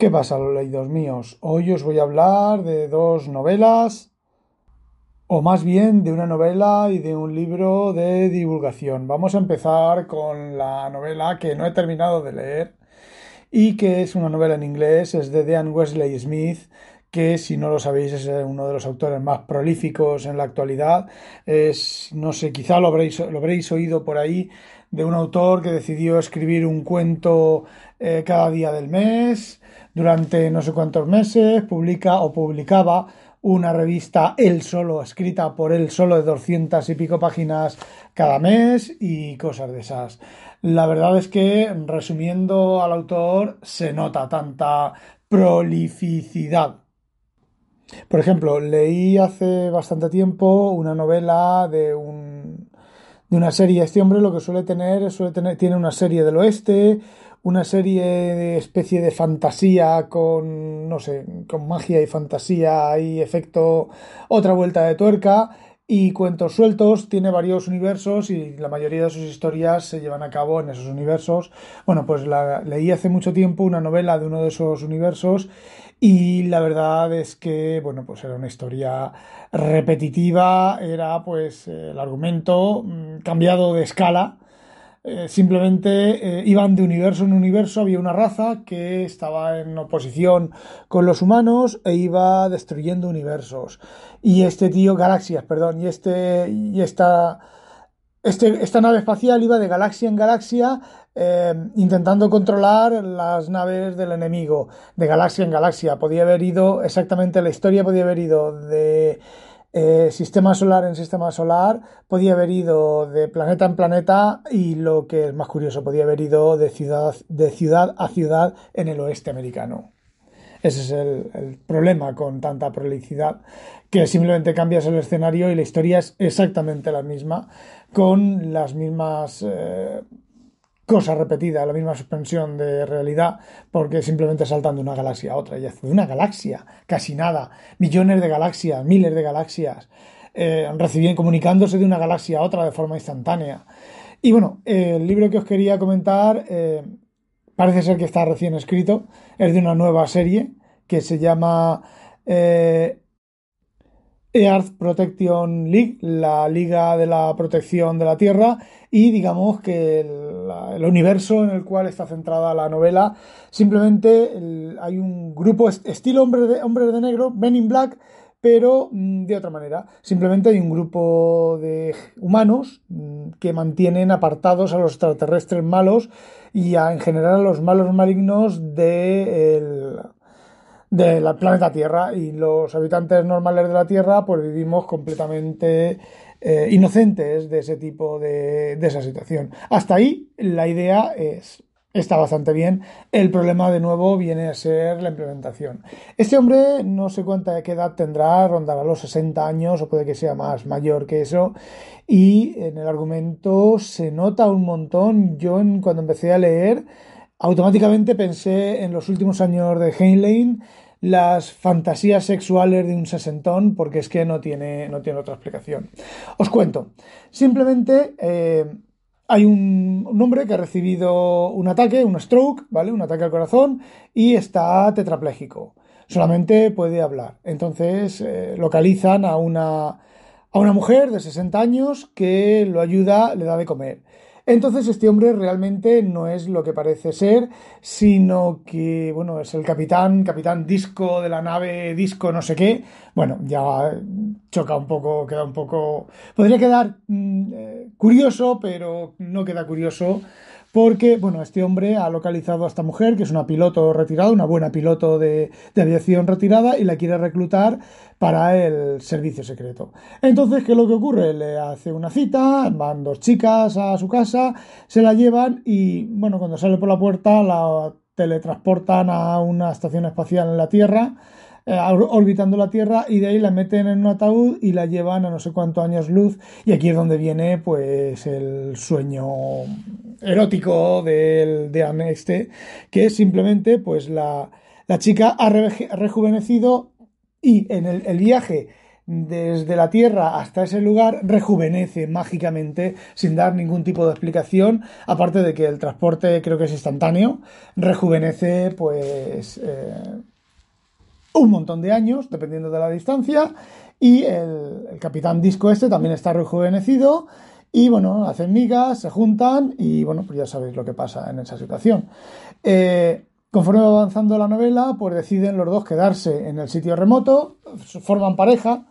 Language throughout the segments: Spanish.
¿Qué pasa, los leídos míos? Hoy os voy a hablar de dos novelas, o más bien de una novela y de un libro de divulgación. Vamos a empezar con la novela que no he terminado de leer y que es una novela en inglés, es de Dean Wesley Smith, que si no lo sabéis es uno de los autores más prolíficos en la actualidad. Es, no sé, quizá lo habréis, lo habréis oído por ahí, de un autor que decidió escribir un cuento eh, cada día del mes durante no sé cuántos meses, publica o publicaba una revista él solo, escrita por él solo de doscientas y pico páginas cada mes y cosas de esas. La verdad es que, resumiendo al autor, se nota tanta prolificidad. Por ejemplo, leí hace bastante tiempo una novela de un de una serie. Este hombre lo que suele tener, suele tener, tiene una serie del oeste, una serie de especie de fantasía con, no sé, con magia y fantasía y efecto, otra vuelta de tuerca y cuentos sueltos, tiene varios universos y la mayoría de sus historias se llevan a cabo en esos universos. Bueno, pues la, leí hace mucho tiempo una novela de uno de esos universos y la verdad es que, bueno, pues era una historia repetitiva, era pues el argumento mm, cambiado de escala eh, simplemente eh, iban de universo en universo, había una raza que estaba en oposición con los humanos e iba destruyendo universos. Y este tío, galaxias, perdón, y este, y esta, este, esta nave espacial iba de galaxia en galaxia eh, intentando controlar las naves del enemigo, de galaxia en galaxia. Podía haber ido, exactamente la historia podía haber ido de eh, sistema solar en sistema solar, podía haber ido de planeta en planeta y lo que es más curioso, podía haber ido de ciudad, de ciudad a ciudad en el oeste americano. Ese es el, problema con tanta prolicidad, que simplemente cambias el escenario y la historia es exactamente la misma, con las mismas eh, cosa repetida, la misma suspensión de realidad, porque simplemente saltan de una galaxia a otra. Y de una galaxia, casi nada, millones de galaxias, miles de galaxias, eh, recibiendo, comunicándose de una galaxia a otra de forma instantánea. Y bueno, el libro que os quería comentar eh, parece ser que está recién escrito, es de una nueva serie que se llama eh, Earth Protection League, la Liga de la Protección de la Tierra, y digamos que el, universo en el cual está centrada la novela, simplemente hay un grupo estilo Hombres de, Hombre de Negro, Men in Black, pero mm, de otra manera. Simplemente hay un grupo de humanos mm, que mantienen apartados a los extraterrestres malos y en general a los malos malignos de del planeta Tierra y los habitantes normales de la Tierra pues vivimos completamente eh, inocentes de ese tipo de, de, esa situación. Hasta ahí la idea es está bastante bien. El problema de nuevo viene a ser la implementación. Este hombre no sé cuánta edad tendrá, rondará los 60 años o puede que sea más mayor que eso. Y en el argumento se nota un montón. Yo cuando empecé a leer automáticamente pensé en los últimos años de Heinlein las fantasías sexuales de un sesentón porque es que no tiene, no tiene otra explicación. Os cuento. Simplemente eh, hay un, hombre que ha recibido un ataque, un stroke, ¿vale? Un ataque al corazón y está tetrapléjico. Solamente puede hablar. Entonces eh, localizan a una, a una mujer de 60 años que lo ayuda, le da de comer. Entonces este hombre realmente no es lo que parece ser, sino que, bueno, es el capitán, capitán disco de la nave disco no sé qué. Bueno, ya choca un poco, queda un poco... Podría quedar mm, eh, curioso, pero no queda curioso porque, bueno, este hombre ha localizado a esta mujer, que es una piloto retirada, una buena piloto de, aviación retirada, y la quiere reclutar para el servicio secreto. Entonces, ¿qué es lo que ocurre? Le hace una cita, van dos chicas a su casa, se la llevan y, bueno, cuando sale por la puerta la teletransportan a una estación espacial en la Tierra, eh, orbitando la Tierra, y de ahí la meten en un ataúd y la llevan a no sé cuántos años luz. Y aquí es donde viene pues el sueño erótico del, de Aneste, que es simplemente pues la, la chica ha rejuvenecido y en el, el viaje desde la Tierra hasta ese lugar rejuvenece mágicamente sin dar ningún tipo de explicación, aparte de que el transporte creo que es instantáneo, rejuvenece pues eh, un montón de años, dependiendo de la distancia, y el, capitán disco este también está rejuvenecido, y bueno, hacen migas, se juntan, y bueno, pues ya sabéis lo que pasa en esa situación. Eh, conforme va avanzando la novela, pues deciden los dos quedarse en el sitio remoto, forman pareja,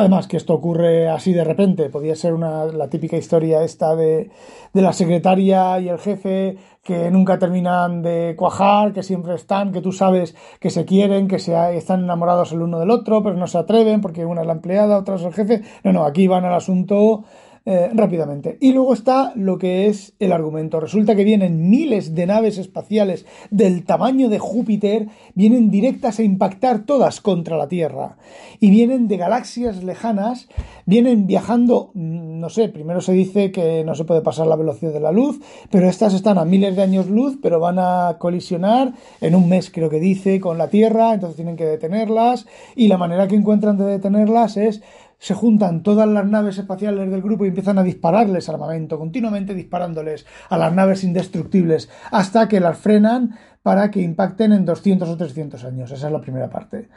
Además, que esto ocurre así de repente, podía ser una, la típica historia esta de, de, la secretaria y el jefe que nunca terminan de cuajar, que siempre están, que tú sabes que se quieren, que se, están enamorados el uno del otro, pero no se atreven porque una es la empleada, otra es el jefe. No, no, aquí van al asunto eh, rápidamente. Y luego está lo que es el argumento. Resulta que vienen miles de naves espaciales del tamaño de Júpiter, vienen directas a impactar todas contra la Tierra. Y vienen de galaxias lejanas, vienen viajando, mm, no sé, primero se dice que no se puede pasar la velocidad de la luz, pero estas están a miles de años luz, pero van a colisionar en un mes, creo que dice, con la Tierra, entonces tienen que detenerlas. Y la manera que encuentran de detenerlas es se juntan todas las naves espaciales del grupo y empiezan a dispararles armamento, continuamente disparándoles a las naves indestructibles, hasta que las frenan para que impacten en 200 o 300 años. Esa es la primera parte.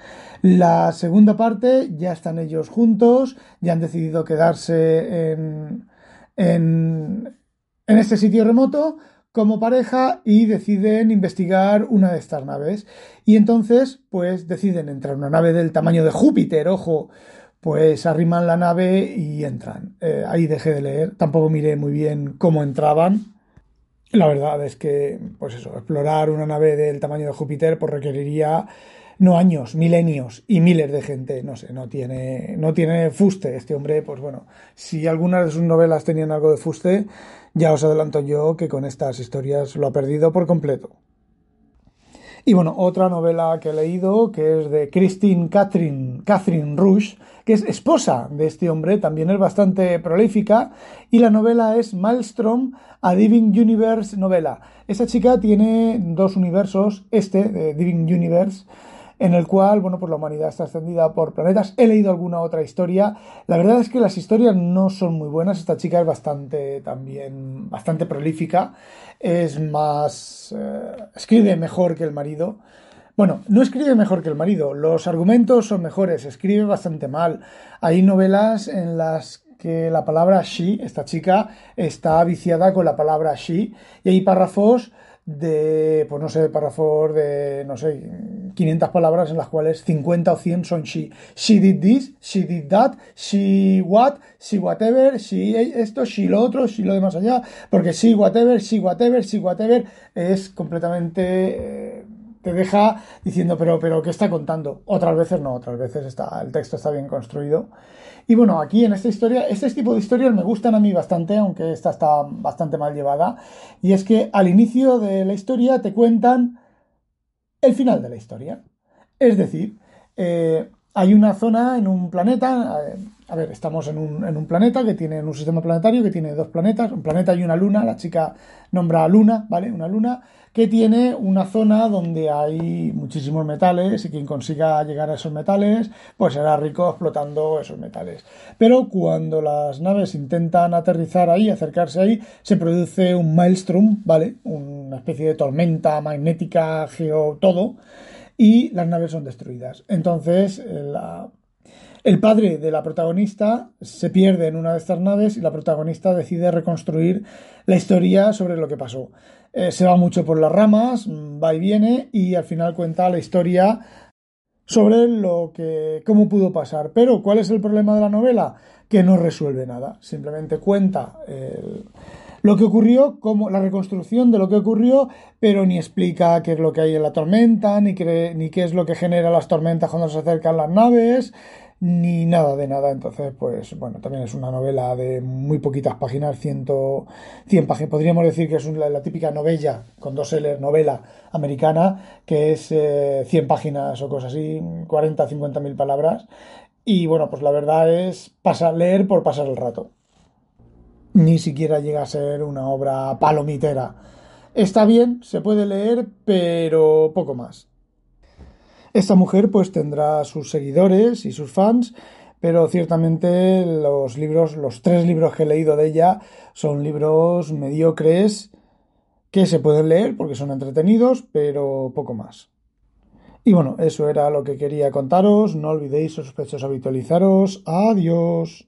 La segunda parte, ya están ellos juntos, ya han decidido quedarse en, en, en este sitio remoto como pareja y deciden investigar una de estas naves. Y entonces, pues deciden entrar en una nave del tamaño de Júpiter, ojo, pues arriman la nave y entran. Eh, ahí dejé de leer, tampoco miré muy bien cómo entraban. La verdad es que, pues eso, explorar una nave del tamaño de Júpiter pues requeriría no años, milenios y miles de gente. No sé, no tiene, no tiene fuste. Este hombre, pues bueno, si algunas de sus novelas tenían algo de fuste, ya os adelanto yo que con estas historias lo ha perdido por completo. Y bueno, otra novela que he leído, que es de Christine Catherine, Catherine Rush, que es esposa de este hombre, también es bastante prolífica, y la novela es Maelstrom, a Diving Universe novela. Esa chica tiene dos universos, este, de Diving Universe, en el cual, bueno, pues la humanidad está extendida por planetas. He leído alguna otra historia. La verdad es que las historias no son muy buenas. Esta chica es bastante, también, bastante prolífica. Es más, eh, escribe mejor que el marido. Bueno, no escribe mejor que el marido, los argumentos son mejores, escribe bastante mal. Hay novelas en las que la palabra she, esta chica, está viciada con la palabra she, y hay párrafos de, pues no sé, párrafos de, no sé, 500 palabras en las cuales 50 o 100 son she. She did this, she did that, she what, she whatever, she esto, she lo otro, she lo de más allá, porque she whatever, she whatever, she whatever es completamente... Eh, te deja diciendo, pero, pero, ¿qué está contando? Otras veces no, otras veces está, el texto está bien construido. Y bueno, aquí en esta historia, este tipo de historias me gustan a mí bastante, aunque esta está bastante mal llevada. Y es que al inicio de la historia te cuentan el final de la historia. Es decir, eh, hay una zona en un planeta, eh, a ver, estamos en un, en un, planeta que tiene un sistema planetario que tiene dos planetas, un planeta y una luna, la chica nombra luna, ¿vale? Una luna que tiene una zona donde hay muchísimos metales y quien consiga llegar a esos metales pues será rico explotando esos metales. Pero cuando las naves intentan aterrizar ahí, acercarse ahí, se produce un maelstrom, ¿vale? Una especie de tormenta magnética, geo, todo, y las naves son destruidas. Entonces, la el padre de la protagonista se pierde en una de estas naves y la protagonista decide reconstruir la historia sobre lo que pasó. Eh, se va mucho por las ramas, va y viene y al final cuenta la historia sobre lo que cómo pudo pasar. Pero ¿cuál es el problema de la novela? Que no resuelve nada, simplemente cuenta lo que ocurrió, como la reconstrucción de lo que ocurrió, pero ni explica qué es lo que hay en la tormenta, ni, ni qué es lo que genera las tormentas cuando se acercan las naves, ni nada de nada. Entonces, pues bueno, también es una novela de muy poquitas páginas, 100, 100 páginas. Podríamos decir que es la, típica novella, con dos L, novela americana, que es 100 eh, páginas o cosas así, 40, 50 mil palabras. Y bueno, pues la verdad es pasar, leer por pasar el rato. Ni siquiera llega a ser una obra palomitera. Está bien, se puede leer, pero poco más. Esta mujer pues tendrá sus seguidores y sus fans, pero ciertamente los libros, los tres libros que he leído de ella son libros mediocres que se pueden leer porque son entretenidos, pero poco más. Y bueno, eso era lo que quería contaros. No olvidéis, sospechosos, habitualizaros. Adiós.